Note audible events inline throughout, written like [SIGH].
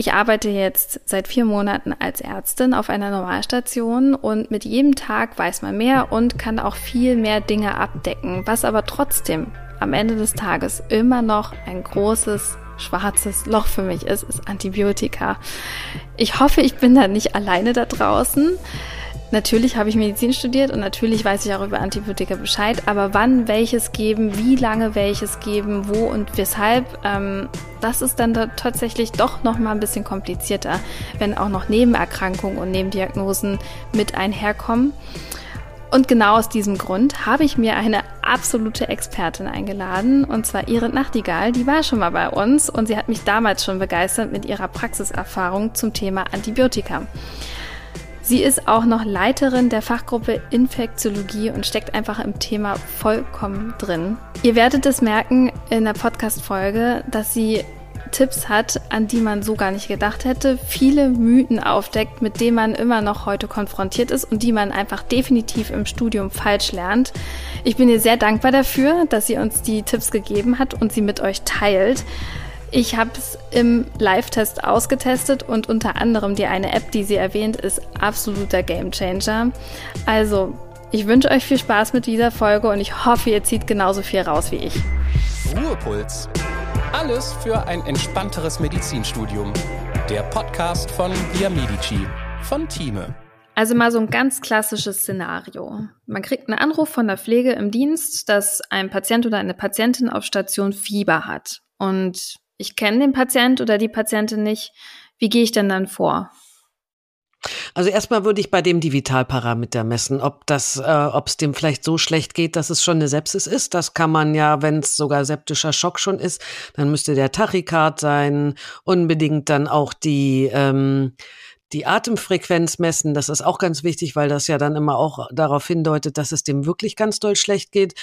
Ich arbeite jetzt seit vier Monaten als Ärztin auf einer Normalstation und mit jedem Tag weiß man mehr und kann auch viel mehr Dinge abdecken, was aber trotzdem am Ende des Tages immer noch ein großes schwarzes Loch für mich ist, ist Antibiotika. Ich hoffe, ich bin da nicht alleine da draußen. Natürlich habe ich Medizin studiert und natürlich weiß ich auch über Antibiotika Bescheid, aber wann welches geben, wie lange welches geben, wo und weshalb, ähm, das ist dann da tatsächlich doch noch mal ein bisschen komplizierter, wenn auch noch Nebenerkrankungen und Nebendiagnosen mit einherkommen. Und genau aus diesem Grund habe ich mir eine absolute Expertin eingeladen, und zwar Irit Nachtigall. Die war schon mal bei uns und sie hat mich damals schon begeistert mit ihrer Praxiserfahrung zum Thema Antibiotika. Sie ist auch noch Leiterin der Fachgruppe Infektiologie und steckt einfach im Thema vollkommen drin. Ihr werdet es merken in der Podcast-Folge, dass sie Tipps hat, an die man so gar nicht gedacht hätte, viele Mythen aufdeckt, mit denen man immer noch heute konfrontiert ist und die man einfach definitiv im Studium falsch lernt. Ich bin ihr sehr dankbar dafür, dass sie uns die Tipps gegeben hat und sie mit euch teilt. Ich habe es im Live-Test ausgetestet und unter anderem die eine App, die sie erwähnt, ist absoluter Gamechanger. Also, ich wünsche euch viel Spaß mit dieser Folge und ich hoffe, ihr zieht genauso viel raus wie ich. Ruhepuls. Alles für ein entspannteres Medizinstudium. Der Podcast von Via Medici von Thieme. Also mal so ein ganz klassisches Szenario. Man kriegt einen Anruf von der Pflege im Dienst, dass ein Patient oder eine Patientin auf Station Fieber hat. Und ich kenne den Patient oder die Patientin nicht. Wie gehe ich denn dann vor? Also erstmal würde ich bei dem die Vitalparameter messen, ob das, äh, ob es dem vielleicht so schlecht geht, dass es schon eine Sepsis ist. Das kann man ja, wenn es sogar septischer Schock schon ist, dann müsste der Tachykard sein, unbedingt dann auch die ähm, die Atemfrequenz messen. Das ist auch ganz wichtig, weil das ja dann immer auch darauf hindeutet, dass es dem wirklich ganz doll schlecht geht.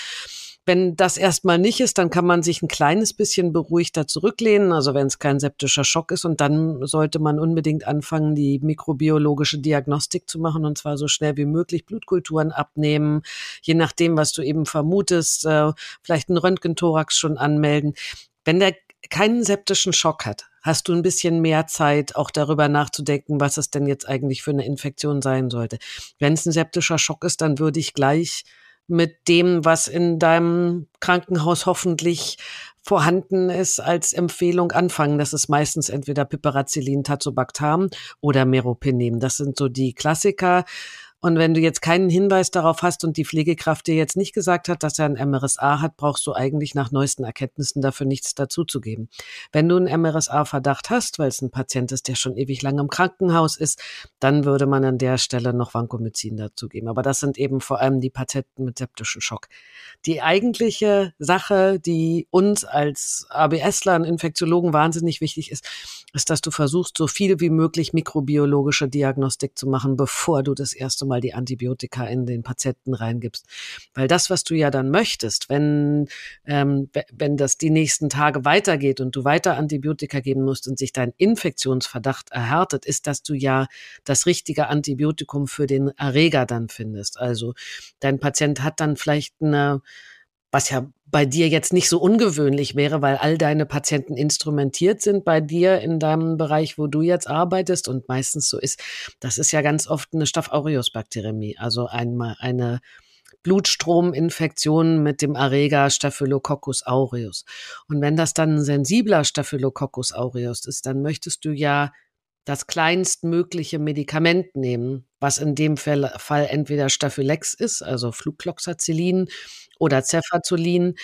Wenn das erstmal nicht ist, dann kann man sich ein kleines bisschen beruhigter zurücklehnen, also wenn es kein septischer Schock ist. Und dann sollte man unbedingt anfangen, die mikrobiologische Diagnostik zu machen und zwar so schnell wie möglich Blutkulturen abnehmen, je nachdem, was du eben vermutest, äh, vielleicht einen Röntgenthorax schon anmelden. Wenn der keinen septischen Schock hat, hast du ein bisschen mehr Zeit, auch darüber nachzudenken, was es denn jetzt eigentlich für eine Infektion sein sollte. Wenn es ein septischer Schock ist, dann würde ich gleich mit dem, was in deinem Krankenhaus hoffentlich vorhanden ist, als Empfehlung anfangen. Das ist meistens entweder Piperacillin, Tazobactam oder Meropenem. Das sind so die Klassiker. Und wenn du jetzt keinen Hinweis darauf hast und die Pflegekraft dir jetzt nicht gesagt hat, dass er ein MRSA hat, brauchst du eigentlich nach neuesten Erkenntnissen dafür nichts dazuzugeben. Wenn du einen MRSA-Verdacht hast, weil es ein Patient ist, der schon ewig lange im Krankenhaus ist, dann würde man an der Stelle noch Vancomycin dazugeben. Aber das sind eben vor allem die Patienten mit septischen Schock. Die eigentliche Sache, die uns als ABSler und Infektiologen wahnsinnig wichtig ist, ist, dass du versuchst, so viel wie möglich mikrobiologische Diagnostik zu machen, bevor du das erste mal die Antibiotika in den Patienten reingibst. Weil das, was du ja dann möchtest, wenn, ähm, wenn das die nächsten Tage weitergeht und du weiter Antibiotika geben musst und sich dein Infektionsverdacht erhärtet, ist, dass du ja das richtige Antibiotikum für den Erreger dann findest. Also dein Patient hat dann vielleicht eine was ja bei dir jetzt nicht so ungewöhnlich wäre, weil all deine Patienten instrumentiert sind bei dir in deinem Bereich, wo du jetzt arbeitest und meistens so ist. Das ist ja ganz oft eine Staph aureus Bakteriämie, also einmal eine Blutstrominfektion mit dem Erreger Staphylococcus aureus. Und wenn das dann ein sensibler Staphylococcus aureus ist, dann möchtest du ja das kleinstmögliche Medikament nehmen, was in dem Fall, entweder Staphylex ist, also Flucloxacillin oder Cefazolin.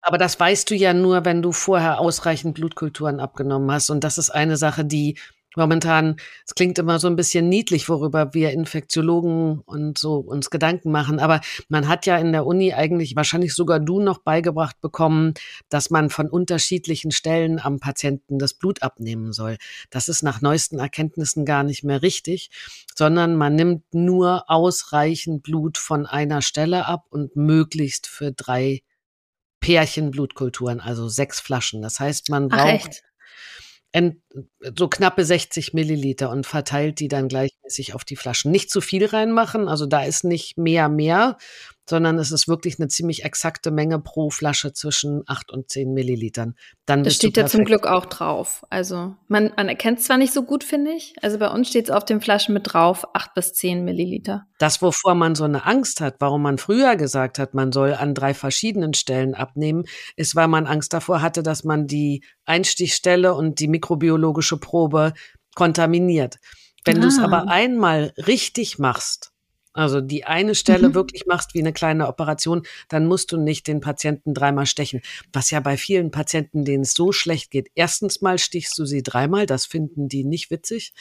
Aber das weißt du ja nur, wenn du vorher ausreichend Blutkulturen abgenommen hast. Und das ist eine Sache, die momentan, es klingt immer so ein bisschen niedlich, worüber wir Infektiologen und so uns Gedanken machen. Aber man hat ja in der Uni eigentlich wahrscheinlich sogar du noch beigebracht bekommen, dass man von unterschiedlichen Stellen am Patienten das Blut abnehmen soll. Das ist nach neuesten Erkenntnissen gar nicht mehr richtig, sondern man nimmt nur ausreichend Blut von einer Stelle ab und möglichst für drei Pärchen Blutkulturen, also sechs Flaschen. Das heißt, man braucht so knappe 60 Milliliter und verteilt die dann gleichmäßig auf die Flaschen. Nicht zu viel reinmachen, also da ist nicht mehr mehr, sondern es ist wirklich eine ziemlich exakte Menge pro Flasche zwischen acht und zehn Millilitern. Dann das steht ja zum Glück auch drauf. Also man, man erkennt es zwar nicht so gut, finde ich. Also bei uns steht es auf den Flaschen mit drauf, acht bis zehn Milliliter. Das, wovor man so eine Angst hat, warum man früher gesagt hat, man soll an drei verschiedenen Stellen abnehmen, ist, weil man Angst davor hatte, dass man die Einstichstelle und die mikrobiologische Probe kontaminiert. Wenn ah. du es aber einmal richtig machst, also die eine Stelle mhm. wirklich machst wie eine kleine Operation, dann musst du nicht den Patienten dreimal stechen. Was ja bei vielen Patienten, denen es so schlecht geht, erstens mal stichst du sie dreimal, das finden die nicht witzig.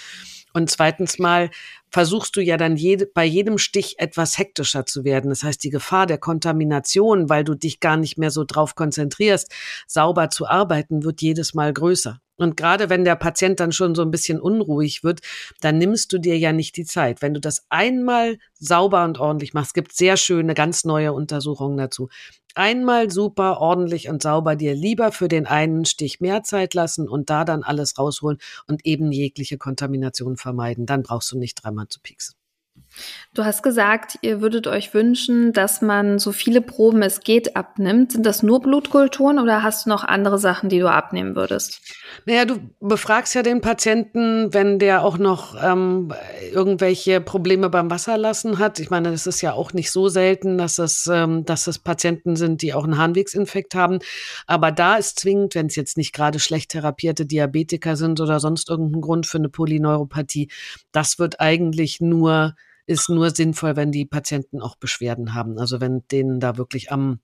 Und zweitens mal versuchst du ja dann jede, bei jedem Stich etwas hektischer zu werden. Das heißt, die Gefahr der Kontamination, weil du dich gar nicht mehr so drauf konzentrierst, sauber zu arbeiten, wird jedes Mal größer. Und gerade wenn der Patient dann schon so ein bisschen unruhig wird, dann nimmst du dir ja nicht die Zeit. Wenn du das einmal sauber und ordentlich machst, gibt sehr schöne, ganz neue Untersuchungen dazu. Einmal super, ordentlich und sauber dir lieber für den einen Stich mehr Zeit lassen und da dann alles rausholen und eben jegliche Kontamination vermeiden. Dann brauchst du nicht dreimal zu pieksen. Du hast gesagt, ihr würdet euch wünschen, dass man so viele Proben es geht abnimmt. Sind das nur Blutkulturen oder hast du noch andere Sachen, die du abnehmen würdest? Naja, du befragst ja den Patienten, wenn der auch noch ähm, irgendwelche Probleme beim Wasserlassen hat. Ich meine, das ist ja auch nicht so selten, dass es, ähm, dass es Patienten sind, die auch einen Harnwegsinfekt haben. Aber da ist zwingend, wenn es jetzt nicht gerade schlecht therapierte Diabetiker sind oder sonst irgendein Grund für eine Polyneuropathie, das wird eigentlich nur ist nur sinnvoll, wenn die Patienten auch Beschwerden haben. Also wenn denen da wirklich am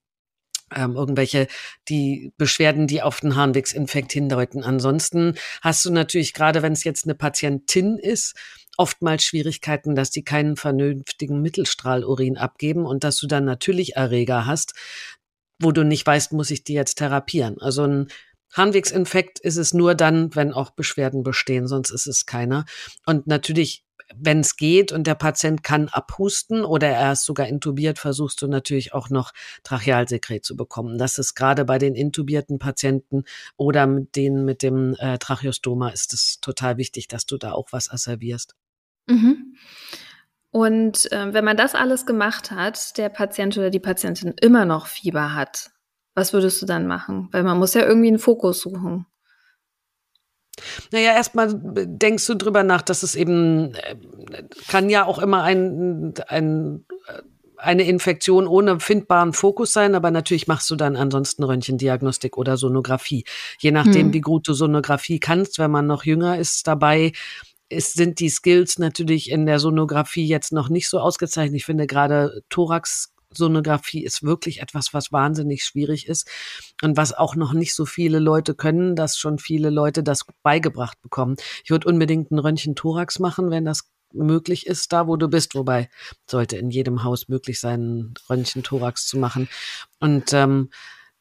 ähm, irgendwelche die Beschwerden, die auf den Harnwegsinfekt hindeuten. Ansonsten hast du natürlich gerade, wenn es jetzt eine Patientin ist, oftmals Schwierigkeiten, dass die keinen vernünftigen Mittelstrahlurin abgeben und dass du dann natürlich Erreger hast, wo du nicht weißt, muss ich die jetzt therapieren. Also ein Harnwegsinfekt ist es nur dann, wenn auch Beschwerden bestehen, sonst ist es keiner. Und natürlich wenn es geht und der Patient kann abhusten oder er ist sogar intubiert, versuchst du natürlich auch noch Trachealsekret zu bekommen. Das ist gerade bei den intubierten Patienten oder mit denen mit dem äh, Tracheostoma ist es total wichtig, dass du da auch was asservierst. Mhm. Und äh, wenn man das alles gemacht hat, der Patient oder die Patientin immer noch Fieber hat, was würdest du dann machen? Weil man muss ja irgendwie einen Fokus suchen. Naja, erstmal denkst du drüber nach, dass es eben äh, kann ja auch immer ein, ein äh, eine Infektion ohne findbaren Fokus sein, aber natürlich machst du dann ansonsten Röntgendiagnostik oder Sonographie. Je nachdem, hm. wie gut du Sonographie kannst, wenn man noch jünger ist dabei, ist, sind die Skills natürlich in der Sonographie jetzt noch nicht so ausgezeichnet. Ich finde gerade Thorax Sonographie ist wirklich etwas, was wahnsinnig schwierig ist und was auch noch nicht so viele Leute können, dass schon viele Leute das beigebracht bekommen. Ich würde unbedingt ein Röntgen-Thorax machen, wenn das möglich ist, da wo du bist. Wobei sollte in jedem Haus möglich sein, ein Röntgen-Thorax zu machen. Und ähm,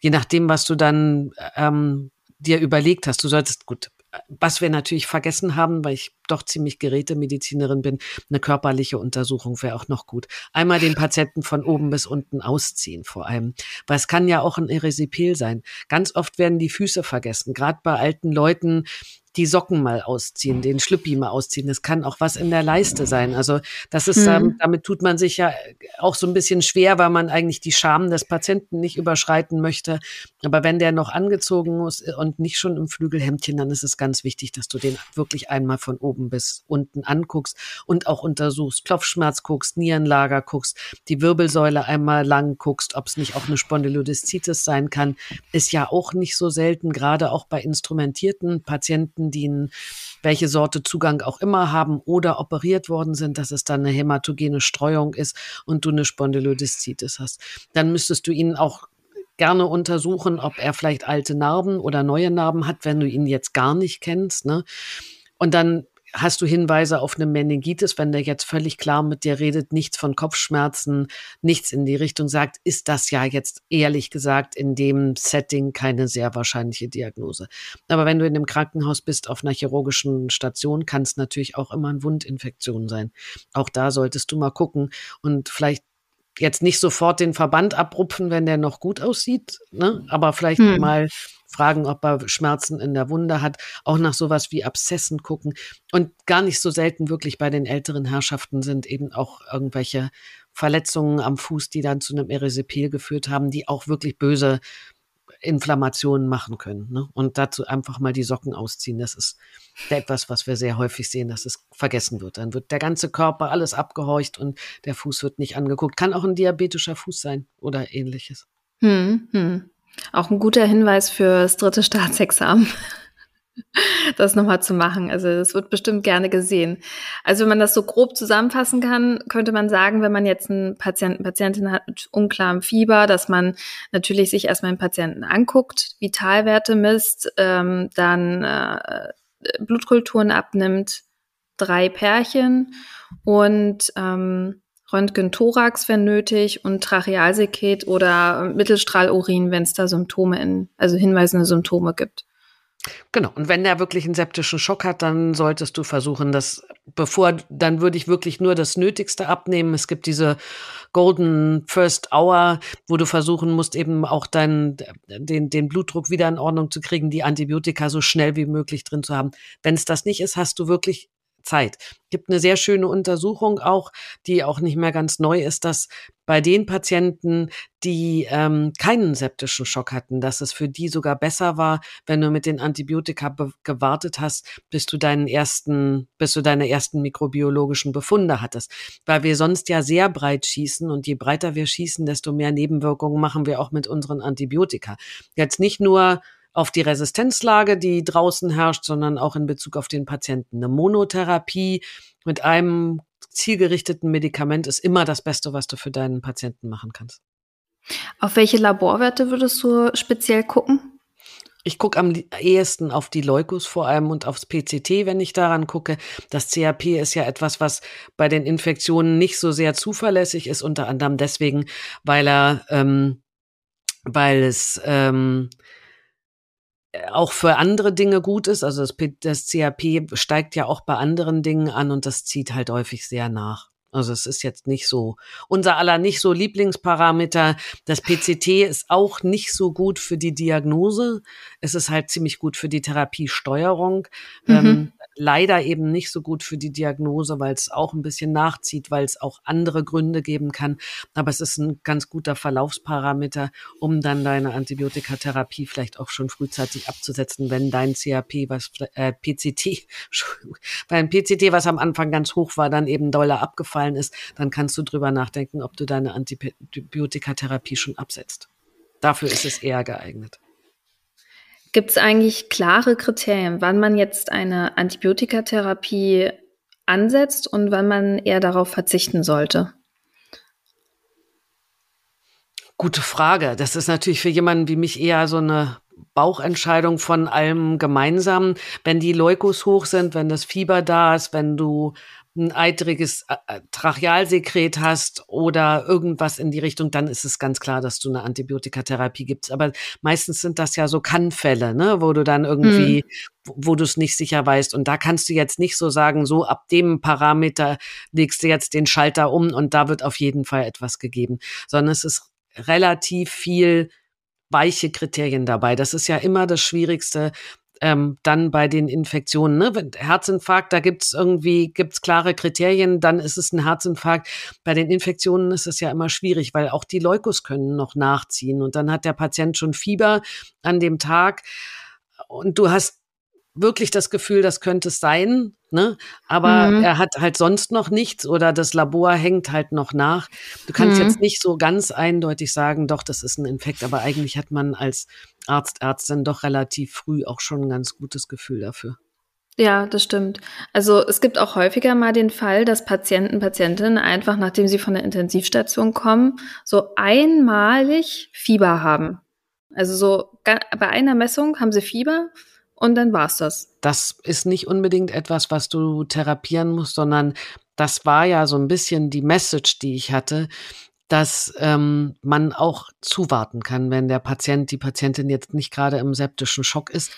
je nachdem, was du dann ähm, dir überlegt hast, du solltest, gut, was wir natürlich vergessen haben, weil ich doch ziemlich Gerätemedizinerin bin, eine körperliche Untersuchung wäre auch noch gut. Einmal den Patienten von oben bis unten ausziehen vor allem, weil es kann ja auch ein Erisipel sein. Ganz oft werden die Füße vergessen, gerade bei alten Leuten, die Socken mal ausziehen, den Schlüppi mal ausziehen. Es kann auch was in der Leiste sein. Also das ist, ähm, damit tut man sich ja auch so ein bisschen schwer, weil man eigentlich die Scham des Patienten nicht überschreiten möchte. Aber wenn der noch angezogen muss und nicht schon im Flügelhemdchen, dann ist es ganz wichtig, dass du den wirklich einmal von oben bis unten anguckst und auch untersuchst, Klopfschmerz guckst, Nierenlager guckst, die Wirbelsäule einmal lang guckst, ob es nicht auch eine Spondylodiszitis sein kann. Ist ja auch nicht so selten, gerade auch bei instrumentierten Patienten, die einen, welche Sorte Zugang auch immer haben oder operiert worden sind, dass es dann eine hämatogene Streuung ist und du eine Spondylodiszitis hast. Dann müsstest du ihn auch gerne untersuchen, ob er vielleicht alte Narben oder neue Narben hat, wenn du ihn jetzt gar nicht kennst. Ne? Und dann hast du Hinweise auf eine Meningitis, wenn der jetzt völlig klar mit dir redet, nichts von Kopfschmerzen, nichts in die Richtung sagt, ist das ja jetzt ehrlich gesagt in dem Setting keine sehr wahrscheinliche Diagnose. Aber wenn du in einem Krankenhaus bist, auf einer chirurgischen Station, kann es natürlich auch immer eine Wundinfektion sein. Auch da solltest du mal gucken und vielleicht jetzt nicht sofort den Verband abrupfen, wenn der noch gut aussieht, ne? aber vielleicht hm. mal fragen, ob er Schmerzen in der Wunde hat, auch nach sowas wie Abszessen gucken und gar nicht so selten wirklich bei den älteren Herrschaften sind eben auch irgendwelche Verletzungen am Fuß, die dann zu einem Erisipel geführt haben, die auch wirklich böse Inflammationen machen können. Ne? Und dazu einfach mal die Socken ausziehen. Das ist etwas, was wir sehr häufig sehen, dass es vergessen wird. Dann wird der ganze Körper alles abgehorcht und der Fuß wird nicht angeguckt. Kann auch ein diabetischer Fuß sein oder ähnliches. Hm, hm. Auch ein guter Hinweis fürs dritte Staatsexamen [LAUGHS] das nochmal zu machen. Also das wird bestimmt gerne gesehen. Also wenn man das so grob zusammenfassen kann, könnte man sagen, wenn man jetzt einen Patienten, Patientin hat mit unklarem Fieber, dass man natürlich sich erstmal den Patienten anguckt, Vitalwerte misst, ähm, dann äh, Blutkulturen abnimmt, drei Pärchen und ähm, Röntgen-Thorax, wenn nötig, und Trachealsekret oder Mittelstrahlurin, wenn es da Symptome in, also hinweisende Symptome gibt. Genau. Und wenn der wirklich einen septischen Schock hat, dann solltest du versuchen, das bevor, dann würde ich wirklich nur das Nötigste abnehmen. Es gibt diese Golden First Hour, wo du versuchen musst, eben auch deinen, den, den Blutdruck wieder in Ordnung zu kriegen, die Antibiotika so schnell wie möglich drin zu haben. Wenn es das nicht ist, hast du wirklich Zeit. Gibt eine sehr schöne Untersuchung auch, die auch nicht mehr ganz neu ist, dass bei den Patienten, die ähm, keinen septischen Schock hatten, dass es für die sogar besser war, wenn du mit den Antibiotika gewartet hast, bis du deinen ersten, bis du deine ersten mikrobiologischen Befunde hattest. Weil wir sonst ja sehr breit schießen und je breiter wir schießen, desto mehr Nebenwirkungen machen wir auch mit unseren Antibiotika. Jetzt nicht nur auf die Resistenzlage, die draußen herrscht, sondern auch in Bezug auf den Patienten. Eine Monotherapie mit einem zielgerichteten Medikament ist immer das Beste, was du für deinen Patienten machen kannst. Auf welche Laborwerte würdest du speziell gucken? Ich gucke am ehesten auf die Leukus vor allem und aufs PCT, wenn ich daran gucke. Das CAP ist ja etwas, was bei den Infektionen nicht so sehr zuverlässig ist, unter anderem deswegen, weil er, ähm, weil es ähm, auch für andere Dinge gut ist. Also das, das CAP steigt ja auch bei anderen Dingen an und das zieht halt häufig sehr nach. Also es ist jetzt nicht so unser aller nicht so Lieblingsparameter. Das PCT ist auch nicht so gut für die Diagnose. Es ist halt ziemlich gut für die Therapiesteuerung. Mhm. Ähm, leider eben nicht so gut für die Diagnose, weil es auch ein bisschen nachzieht, weil es auch andere Gründe geben kann. Aber es ist ein ganz guter Verlaufsparameter, um dann deine Antibiotikatherapie vielleicht auch schon frühzeitig abzusetzen, wenn dein CAP, was äh, PCT, beim PCT, was am Anfang ganz hoch war, dann eben doller abgefallen gefallen ist, dann kannst du drüber nachdenken, ob du deine Antibiotikatherapie schon absetzt. Dafür ist es eher geeignet. Gibt es eigentlich klare Kriterien, wann man jetzt eine Antibiotikatherapie ansetzt und wann man eher darauf verzichten sollte? Gute Frage. Das ist natürlich für jemanden wie mich eher so eine Bauchentscheidung von allem gemeinsam. Wenn die Leukos hoch sind, wenn das Fieber da ist, wenn du ein eitriges äh, äh, Trachealsekret hast oder irgendwas in die Richtung, dann ist es ganz klar, dass du eine Antibiotikatherapie gibst. Aber meistens sind das ja so Kannfälle, ne, wo du dann irgendwie, mhm. wo du es nicht sicher weißt. Und da kannst du jetzt nicht so sagen, so ab dem Parameter legst du jetzt den Schalter um und da wird auf jeden Fall etwas gegeben, sondern es ist relativ viel weiche Kriterien dabei. Das ist ja immer das Schwierigste, ähm, dann bei den Infektionen. Ne? Herzinfarkt, da gibt's irgendwie gibt's klare Kriterien, dann ist es ein Herzinfarkt. Bei den Infektionen ist es ja immer schwierig, weil auch die Leukos können noch nachziehen und dann hat der Patient schon Fieber an dem Tag und du hast wirklich das Gefühl, das könnte es sein, ne? Aber mhm. er hat halt sonst noch nichts oder das Labor hängt halt noch nach. Du kannst mhm. jetzt nicht so ganz eindeutig sagen, doch, das ist ein Infekt, aber eigentlich hat man als Arzt, Ärztin doch relativ früh auch schon ein ganz gutes Gefühl dafür. Ja, das stimmt. Also es gibt auch häufiger mal den Fall, dass Patienten, Patientinnen einfach, nachdem sie von der Intensivstation kommen, so einmalig Fieber haben. Also so bei einer Messung haben sie Fieber und dann war's das. Das ist nicht unbedingt etwas, was du therapieren musst, sondern das war ja so ein bisschen die Message, die ich hatte, dass ähm, man auch zuwarten kann, wenn der Patient, die Patientin jetzt nicht gerade im septischen Schock ist.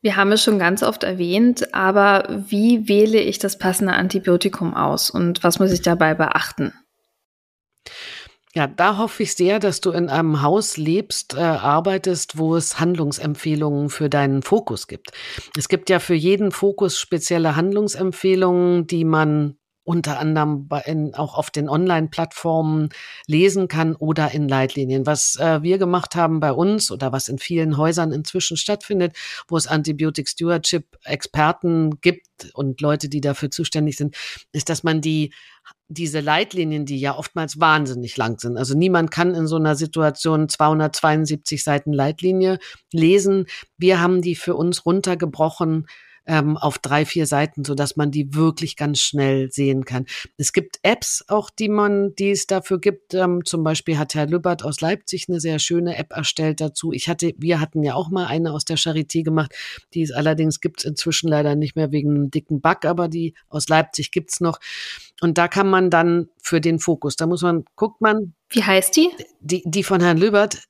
Wir haben es schon ganz oft erwähnt, aber wie wähle ich das passende Antibiotikum aus und was muss ich dabei beachten? Ja, da hoffe ich sehr, dass du in einem Haus lebst, äh, arbeitest, wo es Handlungsempfehlungen für deinen Fokus gibt. Es gibt ja für jeden Fokus spezielle Handlungsempfehlungen, die man unter anderem bei, in, auch auf den Online-Plattformen lesen kann oder in Leitlinien. Was äh, wir gemacht haben bei uns oder was in vielen Häusern inzwischen stattfindet, wo es Antibiotic Stewardship Experten gibt und Leute, die dafür zuständig sind, ist, dass man die diese Leitlinien, die ja oftmals wahnsinnig lang sind. Also niemand kann in so einer Situation 272 Seiten Leitlinie lesen. Wir haben die für uns runtergebrochen ähm, auf drei, vier Seiten, so dass man die wirklich ganz schnell sehen kann. Es gibt Apps auch, die man, die es dafür gibt. Ähm, zum Beispiel hat Herr Lübbert aus Leipzig eine sehr schöne App erstellt dazu. Ich hatte, wir hatten ja auch mal eine aus der Charité gemacht. Die ist allerdings gibt es inzwischen leider nicht mehr wegen einem dicken Bug, aber die aus Leipzig gibt's noch. Und da kann man dann für den Fokus, da muss man, guckt man. Wie heißt die? Die, die von Herrn Löbert.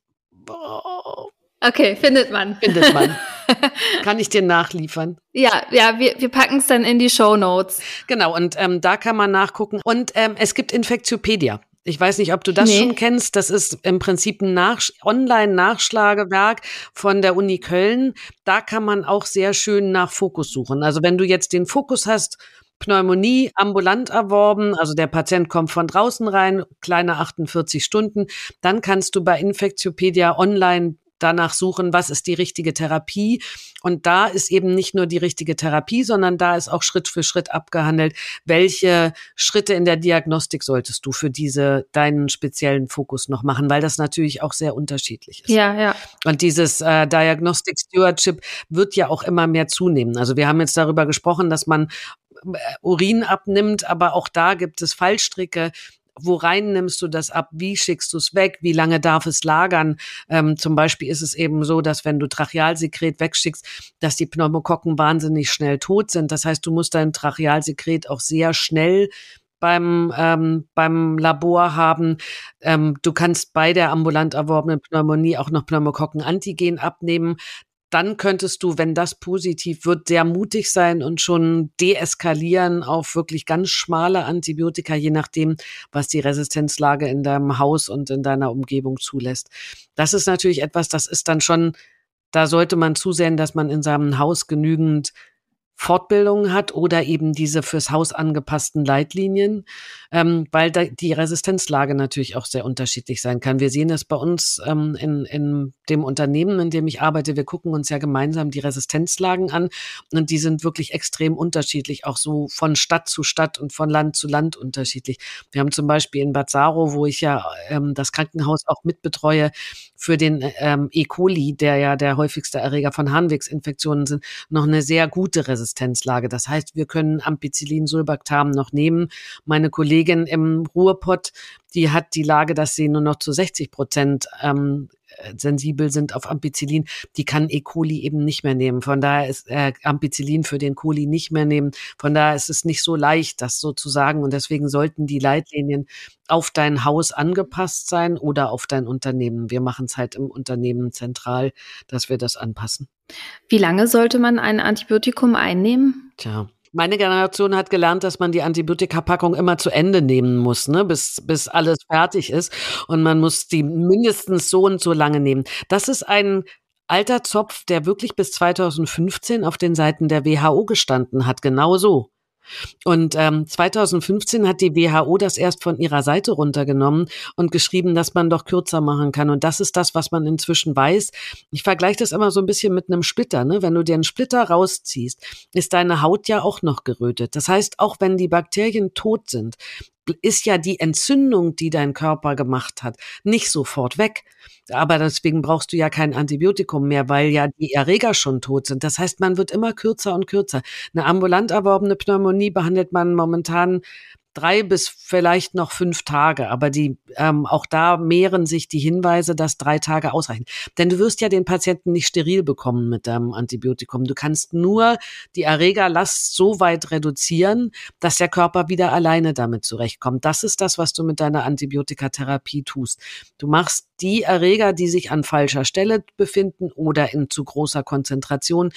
Okay, findet man. Findet man. [LAUGHS] [LAUGHS] kann ich dir nachliefern. Ja, ja, wir, wir packen es dann in die Show Notes. Genau, und ähm, da kann man nachgucken. Und ähm, es gibt Infektiopedia. Ich weiß nicht, ob du das nee. schon kennst. Das ist im Prinzip ein Nach Online-Nachschlagewerk von der Uni Köln. Da kann man auch sehr schön nach Fokus suchen. Also wenn du jetzt den Fokus hast, Pneumonie ambulant erworben, also der Patient kommt von draußen rein, kleine 48 Stunden, dann kannst du bei Infektiopedia online danach suchen, was ist die richtige Therapie. Und da ist eben nicht nur die richtige Therapie, sondern da ist auch Schritt für Schritt abgehandelt, welche Schritte in der Diagnostik solltest du für diese deinen speziellen Fokus noch machen, weil das natürlich auch sehr unterschiedlich ist. Ja, ja. Und dieses äh, Diagnostic Stewardship wird ja auch immer mehr zunehmen. Also wir haben jetzt darüber gesprochen, dass man äh, Urin abnimmt, aber auch da gibt es Fallstricke, wo rein nimmst du das ab, wie schickst du es weg, wie lange darf es lagern. Ähm, zum Beispiel ist es eben so, dass wenn du Trachealsekret wegschickst, dass die Pneumokokken wahnsinnig schnell tot sind. Das heißt, du musst dein Trachealsekret auch sehr schnell beim, ähm, beim Labor haben. Ähm, du kannst bei der ambulant erworbenen Pneumonie auch noch Pneumokokken-Antigen abnehmen dann könntest du, wenn das positiv wird, sehr mutig sein und schon deeskalieren auf wirklich ganz schmale Antibiotika, je nachdem, was die Resistenzlage in deinem Haus und in deiner Umgebung zulässt. Das ist natürlich etwas, das ist dann schon, da sollte man zusehen, dass man in seinem Haus genügend Fortbildungen hat oder eben diese fürs Haus angepassten Leitlinien, ähm, weil da die Resistenzlage natürlich auch sehr unterschiedlich sein kann. Wir sehen das bei uns ähm, in, in dem Unternehmen, in dem ich arbeite. Wir gucken uns ja gemeinsam die Resistenzlagen an und die sind wirklich extrem unterschiedlich, auch so von Stadt zu Stadt und von Land zu Land unterschiedlich. Wir haben zum Beispiel in Bad Saro, wo ich ja ähm, das Krankenhaus auch mitbetreue, für den ähm, E. coli, der ja der häufigste Erreger von Harnwegsinfektionen sind, noch eine sehr gute Resistenzlage. Das heißt, wir können Ampicillin, Sulbactam noch nehmen. Meine Kollegin im Ruhrpott, die hat die Lage, dass sie nur noch zu 60 Prozent ähm, äh, sensibel sind auf Ampicillin, die kann E. coli eben nicht mehr nehmen. Von daher ist äh, Ampicillin für den Coli nicht mehr nehmen. Von daher ist es nicht so leicht, das so zu sagen. Und deswegen sollten die Leitlinien auf dein Haus angepasst sein oder auf dein Unternehmen. Wir machen es halt im Unternehmen zentral, dass wir das anpassen. Wie lange sollte man ein Antibiotikum einnehmen? Tja, meine Generation hat gelernt, dass man die Antibiotika-Packung immer zu Ende nehmen muss, ne, bis, bis alles fertig ist. Und man muss die mindestens so und so lange nehmen. Das ist ein alter Zopf, der wirklich bis 2015 auf den Seiten der WHO gestanden hat. Genau so. Und ähm, 2015 hat die WHO das erst von ihrer Seite runtergenommen und geschrieben, dass man doch kürzer machen kann. Und das ist das, was man inzwischen weiß. Ich vergleiche das immer so ein bisschen mit einem Splitter. Ne? Wenn du dir einen Splitter rausziehst, ist deine Haut ja auch noch gerötet. Das heißt, auch wenn die Bakterien tot sind, ist ja die Entzündung, die dein Körper gemacht hat, nicht sofort weg. Aber deswegen brauchst du ja kein Antibiotikum mehr, weil ja die Erreger schon tot sind. Das heißt, man wird immer kürzer und kürzer. Eine ambulant erworbene Pneumonie behandelt man momentan drei bis vielleicht noch fünf Tage. Aber die ähm, auch da mehren sich die Hinweise, dass drei Tage ausreichen. Denn du wirst ja den Patienten nicht steril bekommen mit deinem Antibiotikum. Du kannst nur die Erregerlast so weit reduzieren, dass der Körper wieder alleine damit zurechtkommt. Das ist das, was du mit deiner Antibiotikatherapie tust. Du machst die Erreger, die sich an falscher Stelle befinden oder in zu großer Konzentration,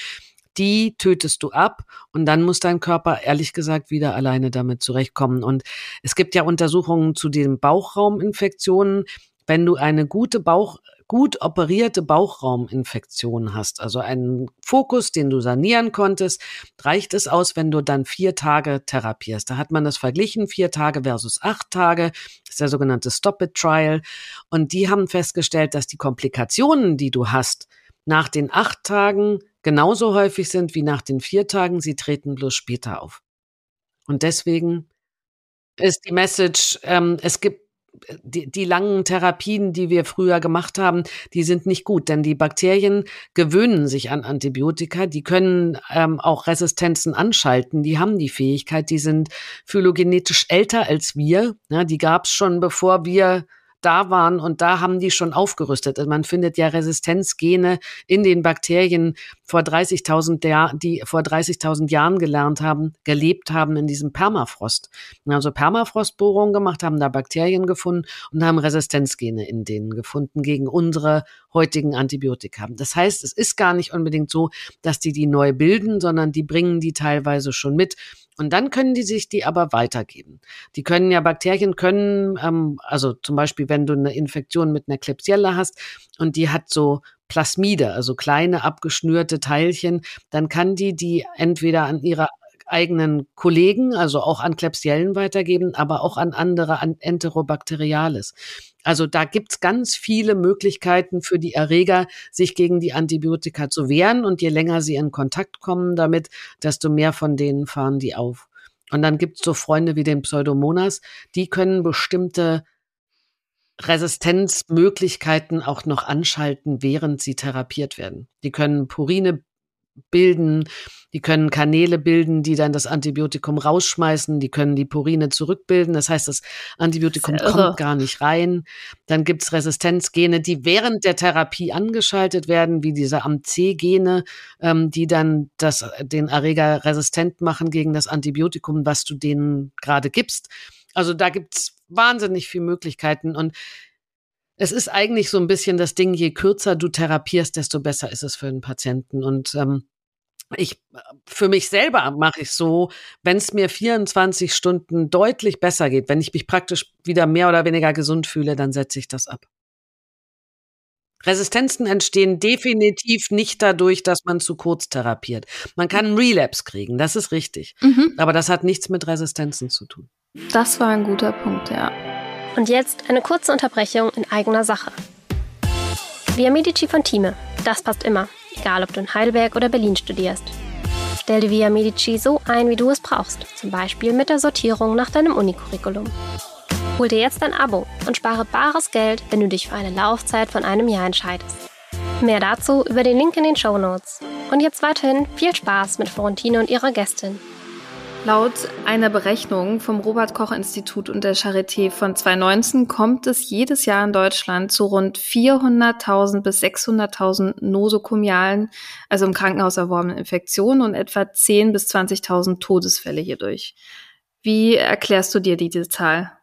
die tötest du ab und dann muss dein Körper ehrlich gesagt wieder alleine damit zurechtkommen. Und es gibt ja Untersuchungen zu den Bauchrauminfektionen. wenn du eine gute Bauch gut operierte Bauchrauminfektion hast, also einen Fokus, den du sanieren konntest, reicht es aus, wenn du dann vier Tage therapierst. Da hat man das verglichen, vier Tage versus acht Tage, das ist der sogenannte Stop-it-Trial. Und die haben festgestellt, dass die Komplikationen, die du hast, nach den acht Tagen genauso häufig sind wie nach den vier Tagen. Sie treten bloß später auf. Und deswegen ist die Message, ähm, es gibt die, die langen Therapien, die wir früher gemacht haben, die sind nicht gut, denn die Bakterien gewöhnen sich an Antibiotika, die können ähm, auch Resistenzen anschalten, die haben die Fähigkeit, die sind phylogenetisch älter als wir, ja, die gab es schon bevor wir da waren und da haben die schon aufgerüstet. Also man findet ja Resistenzgene in den Bakterien vor 30.000 Jahren, die vor 30.000 Jahren gelernt haben, gelebt haben in diesem Permafrost. Also Permafrostbohrungen gemacht, haben da Bakterien gefunden und haben Resistenzgene in denen gefunden gegen unsere heutigen Antibiotika. Das heißt, es ist gar nicht unbedingt so, dass die die neu bilden, sondern die bringen die teilweise schon mit und dann können die sich die aber weitergeben. Die können ja, Bakterien können, ähm, also zum Beispiel, wenn du eine Infektion mit einer Klebsiella hast und die hat so Plasmide, also kleine abgeschnürte Teilchen, dann kann die die entweder an ihre eigenen Kollegen, also auch an Klebsiellen weitergeben, aber auch an andere, an Enterobacteriales. Also da gibt's ganz viele Möglichkeiten für die Erreger, sich gegen die Antibiotika zu wehren. Und je länger sie in Kontakt kommen damit, desto mehr von denen fahren die auf. Und dann gibt's so Freunde wie den Pseudomonas, die können bestimmte Resistenzmöglichkeiten auch noch anschalten, während sie therapiert werden. Die können Purine bilden, die können Kanäle bilden, die dann das Antibiotikum rausschmeißen, die können die Purine zurückbilden. Das heißt, das Antibiotikum das kommt gar nicht rein. Dann gibt's Resistenzgene, die während der Therapie angeschaltet werden, wie diese AMC-Gene, ähm, die dann das, den Erreger resistent machen gegen das Antibiotikum, was du denen gerade gibst. Also da gibt's wahnsinnig viele Möglichkeiten und es ist eigentlich so ein bisschen das Ding, je kürzer du therapierst, desto besser ist es für den Patienten. Und ähm, ich für mich selber mache ich so, wenn es mir 24 Stunden deutlich besser geht, wenn ich mich praktisch wieder mehr oder weniger gesund fühle, dann setze ich das ab. Resistenzen entstehen definitiv nicht dadurch, dass man zu kurz therapiert. Man kann einen Relapse kriegen, das ist richtig. Mhm. Aber das hat nichts mit Resistenzen zu tun. Das war ein guter Punkt, ja. Und jetzt eine kurze Unterbrechung in eigener Sache. Via Medici von Thieme, das passt immer, egal ob du in Heidelberg oder Berlin studierst. Stell dir Via Medici so ein, wie du es brauchst, zum Beispiel mit der Sortierung nach deinem Unicurriculum. Hol dir jetzt ein Abo und spare bares Geld, wenn du dich für eine Laufzeit von einem Jahr entscheidest. Mehr dazu über den Link in den Show Notes. Und jetzt weiterhin viel Spaß mit Florentine und ihrer Gästin. Laut einer Berechnung vom Robert Koch Institut und der Charité von 2019 kommt es jedes Jahr in Deutschland zu rund 400.000 bis 600.000 nosokomialen, also im Krankenhaus erworbenen Infektionen und etwa 10.000 bis 20.000 Todesfälle hierdurch. Wie erklärst du dir diese Zahl?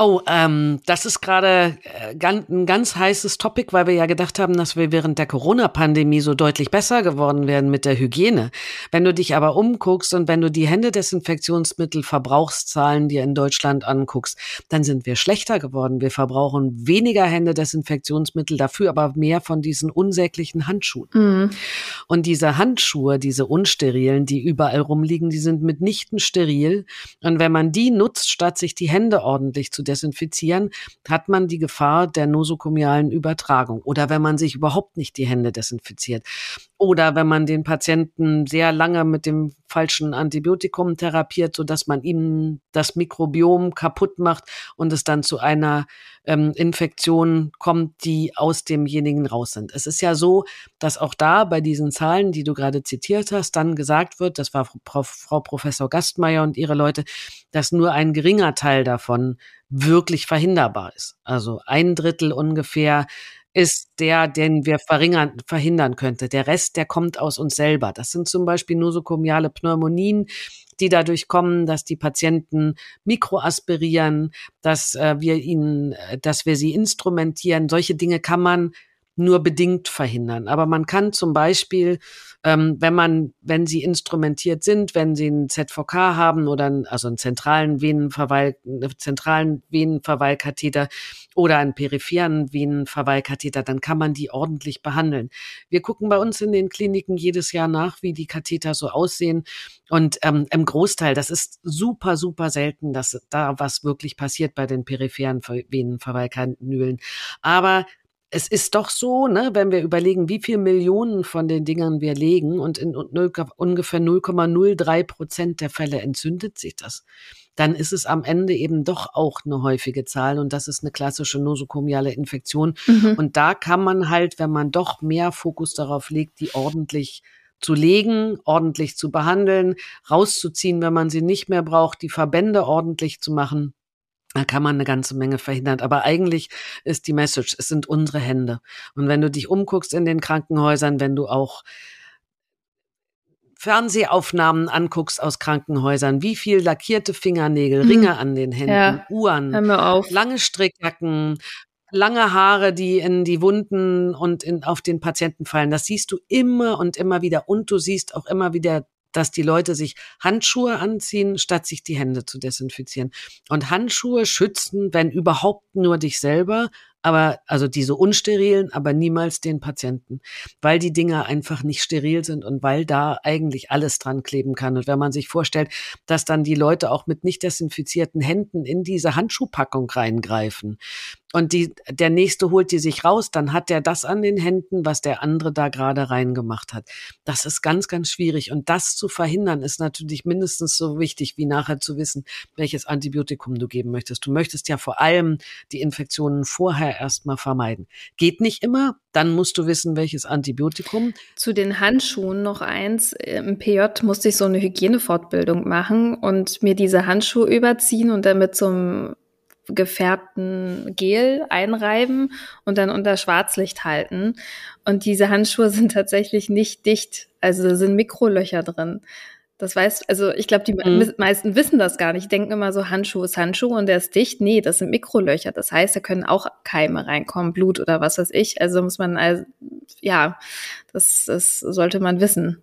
Oh, ähm, das ist gerade äh, ganz, ein ganz heißes Topic, weil wir ja gedacht haben, dass wir während der Corona-Pandemie so deutlich besser geworden wären mit der Hygiene. Wenn du dich aber umguckst und wenn du die Händedesinfektionsmittel-Verbrauchszahlen dir in Deutschland anguckst, dann sind wir schlechter geworden. Wir verbrauchen weniger Händedesinfektionsmittel, dafür aber mehr von diesen unsäglichen Handschuhen. Mhm. Und diese Handschuhe, diese unsterilen, die überall rumliegen, die sind mitnichten steril. Und wenn man die nutzt, statt sich die Hände ordentlich zu desinfizieren, hat man die Gefahr der nosokomialen Übertragung. Oder wenn man sich überhaupt nicht die Hände desinfiziert. Oder wenn man den Patienten sehr lange mit dem falschen Antibiotikum therapiert, so dass man ihm das Mikrobiom kaputt macht und es dann zu einer ähm, Infektion kommt, die aus demjenigen raus sind. Es ist ja so, dass auch da bei diesen Zahlen, die du gerade zitiert hast, dann gesagt wird, das war Frau, Frau Professor Gastmeier und ihre Leute, dass nur ein geringer Teil davon wirklich verhinderbar ist. Also ein Drittel ungefähr ist der, den wir verringern, verhindern könnte. Der Rest, der kommt aus uns selber. Das sind zum Beispiel nosokomiale Pneumonien, die dadurch kommen, dass die Patienten mikroaspirieren, dass äh, wir ihnen, äh, dass wir sie instrumentieren. Solche Dinge kann man nur bedingt verhindern. Aber man kann zum Beispiel ähm, wenn man, wenn sie instrumentiert sind, wenn sie einen ZVK haben oder einen, also einen zentralen Venenverweil, einen zentralen Venenverweilkatheter oder einen peripheren Venenverweilkatheter, dann kann man die ordentlich behandeln. Wir gucken bei uns in den Kliniken jedes Jahr nach, wie die Katheter so aussehen. Und ähm, im Großteil, das ist super, super selten, dass da was wirklich passiert bei den peripheren Venenverweilkanülen. Aber es ist doch so, ne, wenn wir überlegen, wie viel Millionen von den Dingern wir legen und in ungefähr 0,03 Prozent der Fälle entzündet sich das, dann ist es am Ende eben doch auch eine häufige Zahl und das ist eine klassische nosokomiale Infektion. Mhm. Und da kann man halt, wenn man doch mehr Fokus darauf legt, die ordentlich zu legen, ordentlich zu behandeln, rauszuziehen, wenn man sie nicht mehr braucht, die Verbände ordentlich zu machen, da kann man eine ganze Menge verhindern. Aber eigentlich ist die Message, es sind unsere Hände. Und wenn du dich umguckst in den Krankenhäusern, wenn du auch Fernsehaufnahmen anguckst aus Krankenhäusern, wie viel lackierte Fingernägel, hm. Ringe an den Händen, ja. Uhren, lange Strickjacken, lange Haare, die in die Wunden und in, auf den Patienten fallen. Das siehst du immer und immer wieder. Und du siehst auch immer wieder dass die Leute sich Handschuhe anziehen, statt sich die Hände zu desinfizieren. Und Handschuhe schützen, wenn überhaupt nur dich selber, aber also diese unsterilen, aber niemals den Patienten, weil die Dinger einfach nicht steril sind und weil da eigentlich alles dran kleben kann. Und wenn man sich vorstellt, dass dann die Leute auch mit nicht desinfizierten Händen in diese Handschuhpackung reingreifen, und die, der nächste holt die sich raus, dann hat der das an den Händen, was der andere da gerade reingemacht hat. Das ist ganz, ganz schwierig. Und das zu verhindern, ist natürlich mindestens so wichtig, wie nachher zu wissen, welches Antibiotikum du geben möchtest. Du möchtest ja vor allem die Infektionen vorher erstmal vermeiden. Geht nicht immer, dann musst du wissen, welches Antibiotikum. Zu den Handschuhen noch eins. Im PJ musste ich so eine Hygienefortbildung machen und mir diese Handschuhe überziehen und dann mit so einem gefärbten Gel einreiben und dann unter Schwarzlicht halten. Und diese Handschuhe [LAUGHS] sind tatsächlich nicht dicht. Also da sind Mikrolöcher drin. Das weiß, also ich glaube, die mhm. meisten wissen das gar nicht. denken immer so, Handschuh ist Handschuh und der ist dicht. Nee, das sind Mikrolöcher. Das heißt, da können auch Keime reinkommen, Blut oder was weiß ich. Also muss man, also, ja, das, das sollte man wissen.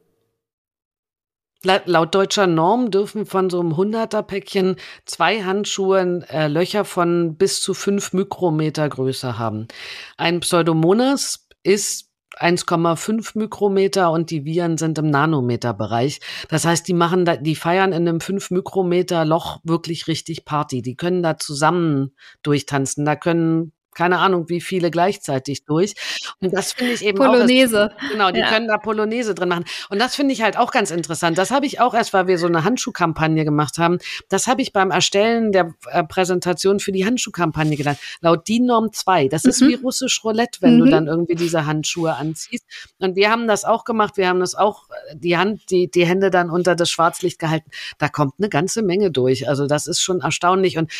Laut deutscher Norm dürfen von so einem 100er-Päckchen zwei Handschuhe äh, Löcher von bis zu fünf Mikrometer Größe haben. Ein Pseudomonas ist 1,5 Mikrometer und die Viren sind im Nanometerbereich. Das heißt, die machen da, die feiern in einem 5 Mikrometer Loch wirklich richtig Party. Die können da zusammen durchtanzen. Da können keine Ahnung, wie viele gleichzeitig durch. Und das finde ich eben Polonaise. auch. Das, genau, die ja. können da Polonaise drin machen. Und das finde ich halt auch ganz interessant. Das habe ich auch erst, weil wir so eine Handschuhkampagne gemacht haben. Das habe ich beim Erstellen der äh, Präsentation für die Handschuhkampagne gelernt. Laut DIN Norm 2. Das mhm. ist wie russisch Roulette, wenn mhm. du dann irgendwie diese Handschuhe anziehst. Und wir haben das auch gemacht. Wir haben das auch, äh, die Hand, die, die Hände dann unter das Schwarzlicht gehalten. Da kommt eine ganze Menge durch. Also das ist schon erstaunlich. Und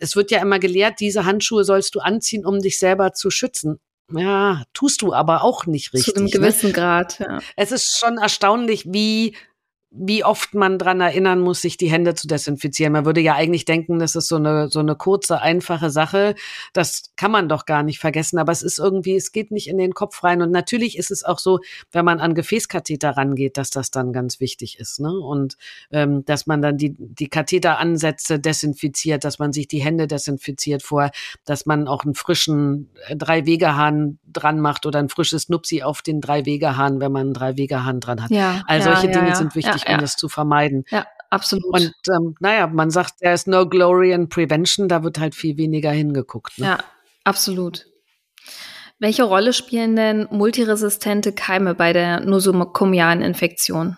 es wird ja immer gelehrt, diese Handschuhe sollst du anziehen, anziehen, um dich selber zu schützen. Ja, tust du aber auch nicht richtig. Zu einem ne? gewissen ne? Grad, ja. Es ist schon erstaunlich, wie wie oft man dran erinnern muss, sich die Hände zu desinfizieren. Man würde ja eigentlich denken, das ist so eine, so eine kurze, einfache Sache. Das kann man doch gar nicht vergessen. Aber es ist irgendwie, es geht nicht in den Kopf rein. Und natürlich ist es auch so, wenn man an Gefäßkatheter rangeht, dass das dann ganz wichtig ist. Ne? Und ähm, dass man dann die, die Katheteransätze desinfiziert, dass man sich die Hände desinfiziert vor, dass man auch einen frischen äh, Drei-Wegehahn dran macht oder ein frisches Nupsi auf den Drei-Wegehahn, wenn man einen Drei-Wegehahn dran hat. Ja, All solche ja, Dinge ja, sind wichtig wichtig, um das zu vermeiden. Ja, absolut. Und ähm, naja, man sagt, there is no glory in prevention, da wird halt viel weniger hingeguckt. Ne? Ja, absolut. Welche Rolle spielen denn multiresistente Keime bei der nosokomialen Infektion?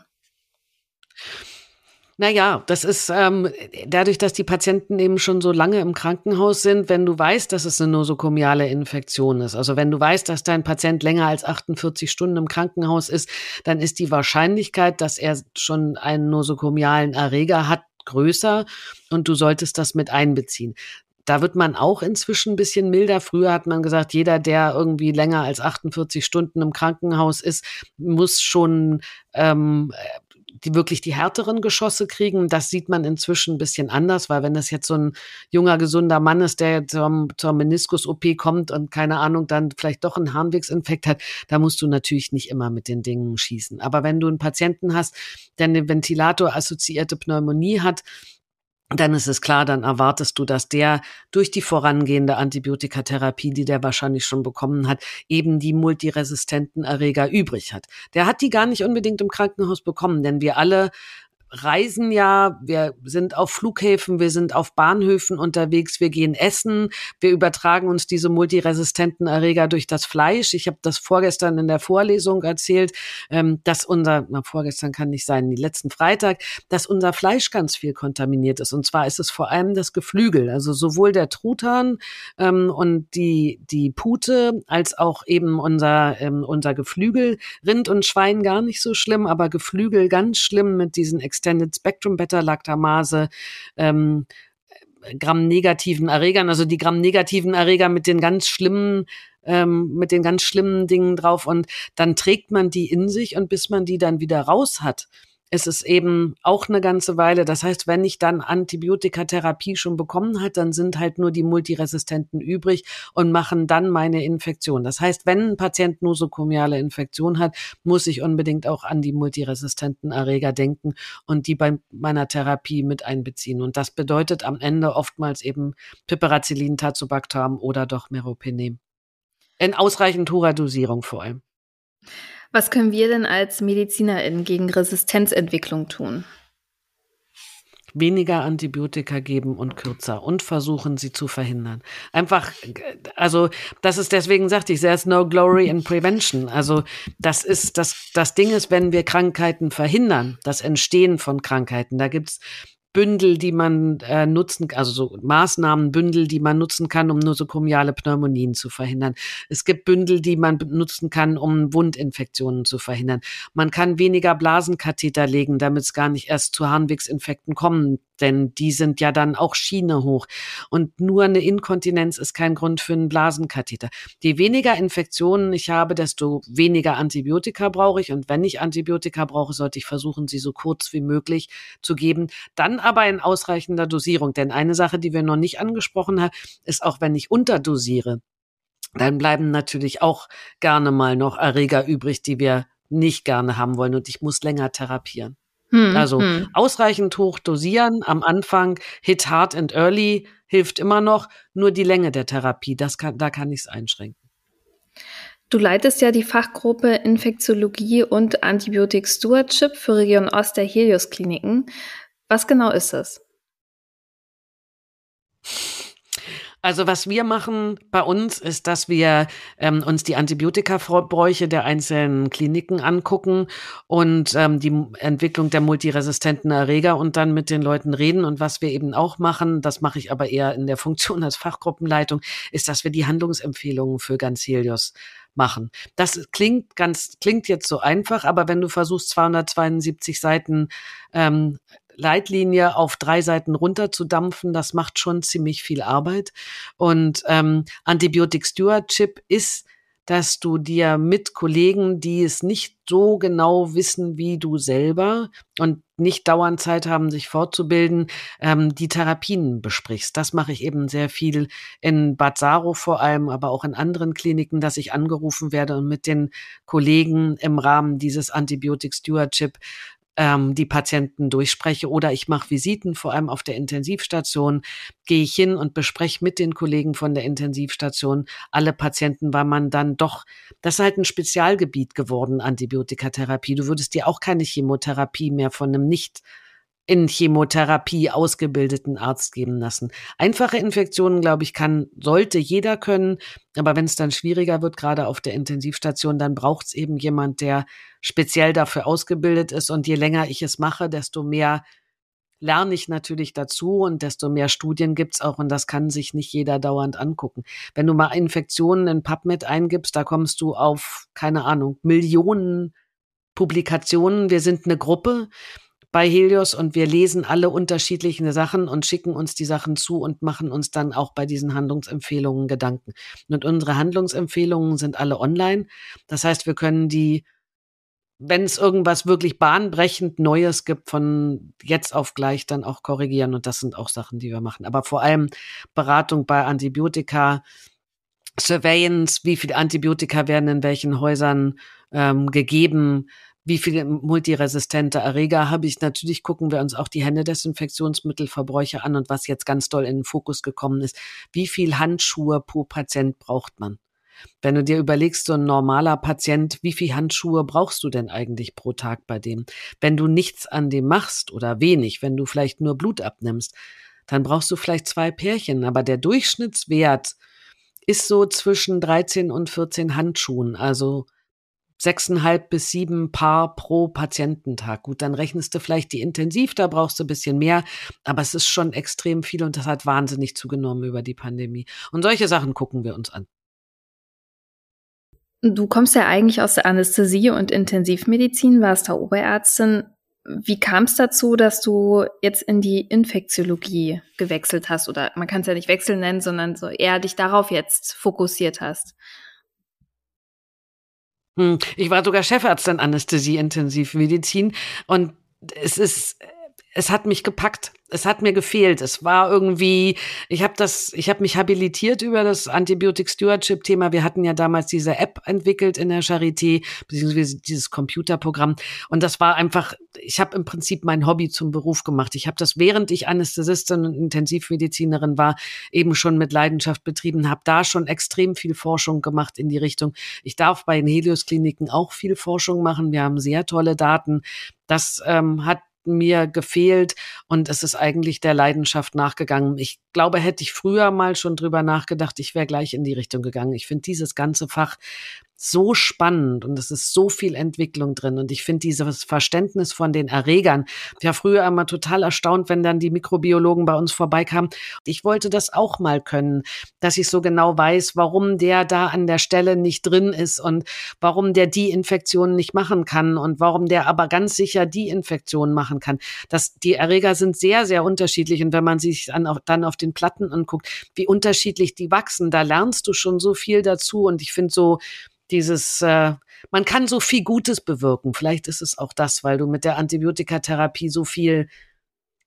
Naja, das ist ähm, dadurch, dass die Patienten eben schon so lange im Krankenhaus sind, wenn du weißt, dass es eine nosokomiale Infektion ist, also wenn du weißt, dass dein Patient länger als 48 Stunden im Krankenhaus ist, dann ist die Wahrscheinlichkeit, dass er schon einen nosokomialen Erreger hat, größer und du solltest das mit einbeziehen. Da wird man auch inzwischen ein bisschen milder. Früher hat man gesagt, jeder, der irgendwie länger als 48 Stunden im Krankenhaus ist, muss schon ähm, die wirklich die härteren Geschosse kriegen. Das sieht man inzwischen ein bisschen anders, weil wenn das jetzt so ein junger, gesunder Mann ist, der zum, zur Meniskus-OP kommt und keine Ahnung, dann vielleicht doch einen Harnwegsinfekt hat, da musst du natürlich nicht immer mit den Dingen schießen. Aber wenn du einen Patienten hast, der eine Ventilator-assoziierte Pneumonie hat, dann ist es klar, dann erwartest du, dass der durch die vorangehende Antibiotikatherapie, die der wahrscheinlich schon bekommen hat, eben die multiresistenten Erreger übrig hat. Der hat die gar nicht unbedingt im Krankenhaus bekommen, denn wir alle reisen ja, wir sind auf Flughäfen, wir sind auf Bahnhöfen unterwegs, wir gehen essen, wir übertragen uns diese multiresistenten Erreger durch das Fleisch. Ich habe das vorgestern in der Vorlesung erzählt, ähm, dass unser, na, vorgestern kann nicht sein, letzten Freitag, dass unser Fleisch ganz viel kontaminiert ist. Und zwar ist es vor allem das Geflügel, also sowohl der Truthahn ähm, und die, die Pute als auch eben unser, ähm, unser Geflügel, Rind und Schwein gar nicht so schlimm, aber Geflügel ganz schlimm mit diesen Extended Spectrum Beta-Lactamase, ähm, Gramm-negativen Erregern, also die Gramm-negativen Erreger mit den ganz schlimmen ähm, mit den ganz schlimmen Dingen drauf. Und dann trägt man die in sich und bis man die dann wieder raus hat, ist es eben auch eine ganze Weile. Das heißt, wenn ich dann Antibiotikatherapie schon bekommen hat, dann sind halt nur die Multiresistenten übrig und machen dann meine Infektion. Das heißt, wenn ein Patient nosokomiale Infektion hat, muss ich unbedingt auch an die multiresistenten Erreger denken und die bei meiner Therapie mit einbeziehen. Und das bedeutet am Ende oftmals eben Piperacillin, Tazobactam oder doch Meropenem. In ausreichend hoher Dosierung vor allem. Was können wir denn als MedizinerInnen gegen Resistenzentwicklung tun? weniger Antibiotika geben und kürzer und versuchen, sie zu verhindern. Einfach, also das ist deswegen sagte ich, there's no glory in prevention. Also das ist, das, das Ding ist, wenn wir Krankheiten verhindern, das Entstehen von Krankheiten, da gibt's Bündel, die man äh, nutzen, also so Maßnahmenbündel, die man nutzen kann, um nosokomiale Pneumonien zu verhindern. Es gibt Bündel, die man nutzen kann, um Wundinfektionen zu verhindern. Man kann weniger Blasenkatheter legen, damit es gar nicht erst zu Harnwegsinfekten kommen denn die sind ja dann auch Schiene hoch. Und nur eine Inkontinenz ist kein Grund für einen Blasenkatheter. Je weniger Infektionen ich habe, desto weniger Antibiotika brauche ich. Und wenn ich Antibiotika brauche, sollte ich versuchen, sie so kurz wie möglich zu geben. Dann aber in ausreichender Dosierung. Denn eine Sache, die wir noch nicht angesprochen haben, ist auch, wenn ich unterdosiere, dann bleiben natürlich auch gerne mal noch Erreger übrig, die wir nicht gerne haben wollen und ich muss länger therapieren. Hm, also hm. ausreichend hoch dosieren am Anfang, hit hard and early hilft immer noch, nur die Länge der Therapie, das kann, da kann ich es einschränken. Du leitest ja die Fachgruppe Infektiologie und Antibiotik Stewardship für Region Ost der Helios Kliniken. Was genau ist es? Also was wir machen bei uns ist, dass wir ähm, uns die Antibiotikabräuche der einzelnen Kliniken angucken und ähm, die Entwicklung der multiresistenten Erreger und dann mit den Leuten reden. Und was wir eben auch machen, das mache ich aber eher in der Funktion als Fachgruppenleitung, ist, dass wir die Handlungsempfehlungen für ganz Helios machen. Das klingt ganz, klingt jetzt so einfach, aber wenn du versuchst, 272 Seiten ähm, Leitlinie auf drei Seiten runterzudampfen, das macht schon ziemlich viel Arbeit. Und ähm, Antibiotic Stewardship ist, dass du dir mit Kollegen, die es nicht so genau wissen wie du selber und nicht dauernd Zeit haben, sich fortzubilden, ähm, die Therapien besprichst. Das mache ich eben sehr viel in Bad Saro vor allem, aber auch in anderen Kliniken, dass ich angerufen werde und mit den Kollegen im Rahmen dieses Antibiotic Stewardship ähm, die Patienten durchspreche oder ich mache Visiten, vor allem auf der Intensivstation, gehe ich hin und bespreche mit den Kollegen von der Intensivstation alle Patienten, weil man dann doch, das ist halt ein Spezialgebiet geworden, Antibiotikatherapie. Du würdest dir auch keine Chemotherapie mehr von einem nicht in Chemotherapie ausgebildeten Arzt geben lassen. Einfache Infektionen, glaube ich, kann, sollte jeder können. Aber wenn es dann schwieriger wird, gerade auf der Intensivstation, dann braucht es eben jemand, der speziell dafür ausgebildet ist. Und je länger ich es mache, desto mehr lerne ich natürlich dazu und desto mehr Studien gibt's auch und das kann sich nicht jeder dauernd angucken. Wenn du mal Infektionen in PubMed eingibst, da kommst du auf, keine Ahnung, Millionen Publikationen. Wir sind eine Gruppe bei Helios und wir lesen alle unterschiedlichen Sachen und schicken uns die Sachen zu und machen uns dann auch bei diesen Handlungsempfehlungen Gedanken. Und unsere Handlungsempfehlungen sind alle online. Das heißt, wir können die wenn es irgendwas wirklich bahnbrechend Neues gibt, von jetzt auf gleich dann auch korrigieren. Und das sind auch Sachen, die wir machen. Aber vor allem Beratung bei Antibiotika, Surveillance, wie viele Antibiotika werden in welchen Häusern ähm, gegeben, wie viele multiresistente Erreger habe ich. Natürlich gucken wir uns auch die Händedesinfektionsmittelverbräuche an und was jetzt ganz doll in den Fokus gekommen ist, wie viel Handschuhe pro Patient braucht man? Wenn du dir überlegst, so ein normaler Patient, wie viel Handschuhe brauchst du denn eigentlich pro Tag bei dem? Wenn du nichts an dem machst oder wenig, wenn du vielleicht nur Blut abnimmst, dann brauchst du vielleicht zwei Pärchen. Aber der Durchschnittswert ist so zwischen 13 und 14 Handschuhen. Also sechseinhalb bis sieben Paar pro Patiententag. Gut, dann rechnest du vielleicht die intensiv, da brauchst du ein bisschen mehr, aber es ist schon extrem viel und das hat wahnsinnig zugenommen über die Pandemie. Und solche Sachen gucken wir uns an. Du kommst ja eigentlich aus der Anästhesie und Intensivmedizin, warst da Oberärztin. Wie kam es dazu, dass du jetzt in die Infektiologie gewechselt hast? Oder man kann es ja nicht Wechsel nennen, sondern so eher dich darauf jetzt fokussiert hast? Hm, ich war sogar Chefärztin Anästhesie Intensivmedizin und es ist es hat mich gepackt. Es hat mir gefehlt. Es war irgendwie, ich habe das, ich habe mich habilitiert über das Antibiotic Stewardship Thema. Wir hatten ja damals diese App entwickelt in der Charité, beziehungsweise dieses Computerprogramm. Und das war einfach, ich habe im Prinzip mein Hobby zum Beruf gemacht. Ich habe das, während ich Anästhesistin und Intensivmedizinerin war, eben schon mit Leidenschaft betrieben, habe da schon extrem viel Forschung gemacht in die Richtung. Ich darf bei den Helios Kliniken auch viel Forschung machen. Wir haben sehr tolle Daten. Das ähm, hat mir gefehlt und es ist eigentlich der Leidenschaft nachgegangen. Ich glaube, hätte ich früher mal schon drüber nachgedacht, ich wäre gleich in die Richtung gegangen. Ich finde dieses ganze Fach so spannend und es ist so viel Entwicklung drin. Und ich finde dieses Verständnis von den Erregern, ich war früher immer total erstaunt, wenn dann die Mikrobiologen bei uns vorbeikamen. Ich wollte das auch mal können, dass ich so genau weiß, warum der da an der Stelle nicht drin ist und warum der die Infektion nicht machen kann und warum der aber ganz sicher die Infektion machen kann. Das, die Erreger sind sehr, sehr unterschiedlich. Und wenn man sich dann auf, dann auf den Platten anguckt, wie unterschiedlich die wachsen, da lernst du schon so viel dazu. Und ich finde so, dieses, äh, man kann so viel Gutes bewirken. Vielleicht ist es auch das, weil du mit der Antibiotikatherapie so viel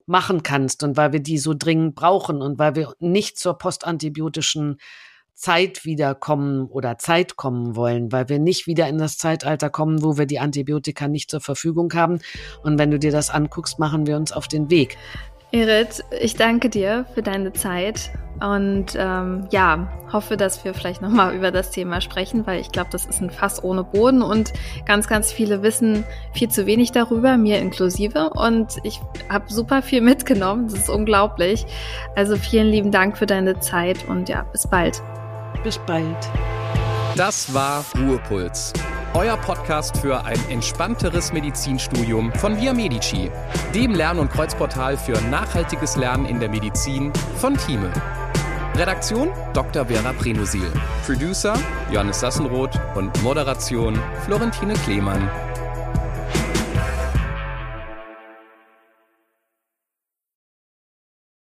machen kannst und weil wir die so dringend brauchen und weil wir nicht zur postantibiotischen Zeit wiederkommen oder Zeit kommen wollen, weil wir nicht wieder in das Zeitalter kommen, wo wir die Antibiotika nicht zur Verfügung haben. Und wenn du dir das anguckst, machen wir uns auf den Weg. Erit, ich danke dir für deine Zeit und ähm, ja, hoffe, dass wir vielleicht nochmal über das Thema sprechen, weil ich glaube, das ist ein Fass ohne Boden und ganz, ganz viele wissen viel zu wenig darüber, mir inklusive. Und ich habe super viel mitgenommen, das ist unglaublich. Also vielen lieben Dank für deine Zeit und ja, bis bald. Bis bald. Das war Ruhepuls euer Podcast für ein entspannteres Medizinstudium von Via Medici, dem Lern- und Kreuzportal für nachhaltiges Lernen in der Medizin von Thieme. Redaktion Dr. Vera Prenosil, Producer Johannes Sassenroth und Moderation Florentine Klemann.